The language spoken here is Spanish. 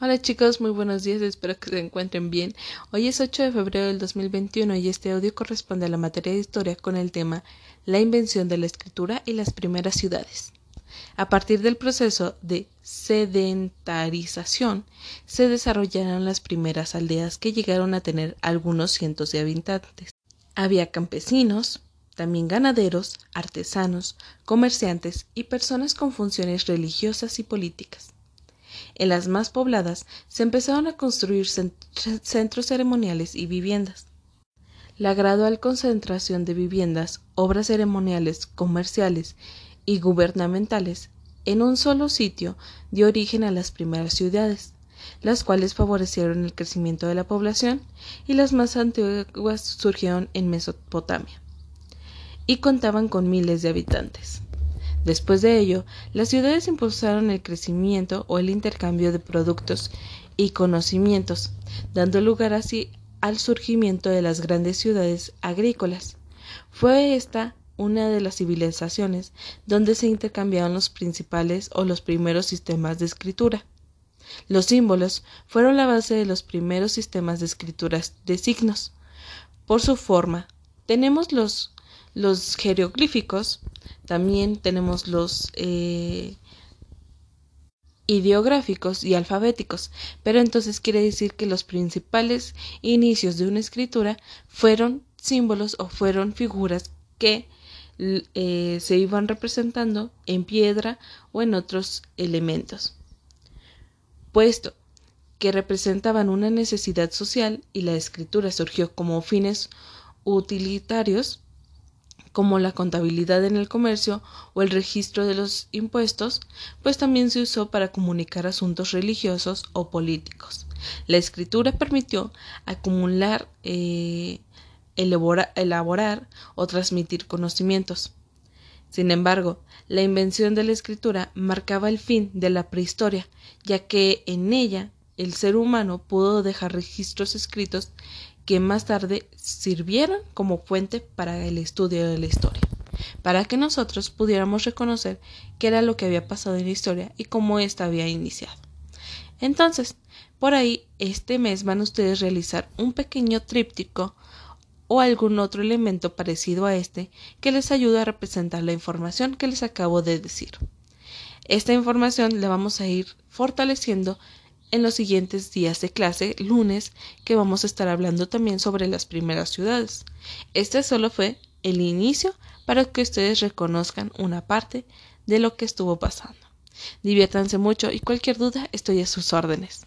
Hola chicos, muy buenos días, espero que se encuentren bien. Hoy es 8 de febrero del 2021 y este audio corresponde a la materia de historia con el tema La invención de la escritura y las primeras ciudades. A partir del proceso de sedentarización se desarrollaron las primeras aldeas que llegaron a tener algunos cientos de habitantes. Había campesinos, también ganaderos, artesanos, comerciantes y personas con funciones religiosas y políticas. En las más pobladas se empezaron a construir centros ceremoniales y viviendas. La gradual concentración de viviendas, obras ceremoniales, comerciales y gubernamentales en un solo sitio dio origen a las primeras ciudades, las cuales favorecieron el crecimiento de la población y las más antiguas surgieron en Mesopotamia y contaban con miles de habitantes. Después de ello, las ciudades impulsaron el crecimiento o el intercambio de productos y conocimientos, dando lugar así al surgimiento de las grandes ciudades agrícolas. Fue esta una de las civilizaciones donde se intercambiaron los principales o los primeros sistemas de escritura. Los símbolos fueron la base de los primeros sistemas de escrituras de signos. Por su forma, tenemos los los jeroglíficos, también tenemos los eh, ideográficos y alfabéticos, pero entonces quiere decir que los principales inicios de una escritura fueron símbolos o fueron figuras que eh, se iban representando en piedra o en otros elementos, puesto que representaban una necesidad social y la escritura surgió como fines utilitarios como la contabilidad en el comercio o el registro de los impuestos, pues también se usó para comunicar asuntos religiosos o políticos. La escritura permitió acumular, eh, elaborar o transmitir conocimientos. Sin embargo, la invención de la escritura marcaba el fin de la prehistoria, ya que en ella el ser humano pudo dejar registros escritos que más tarde sirvieron como fuente para el estudio de la historia, para que nosotros pudiéramos reconocer qué era lo que había pasado en la historia y cómo ésta había iniciado. Entonces, por ahí, este mes van ustedes a realizar un pequeño tríptico o algún otro elemento parecido a este que les ayude a representar la información que les acabo de decir. Esta información la vamos a ir fortaleciendo en los siguientes días de clase, lunes, que vamos a estar hablando también sobre las primeras ciudades. Este solo fue el inicio para que ustedes reconozcan una parte de lo que estuvo pasando. Diviértanse mucho y cualquier duda estoy a sus órdenes.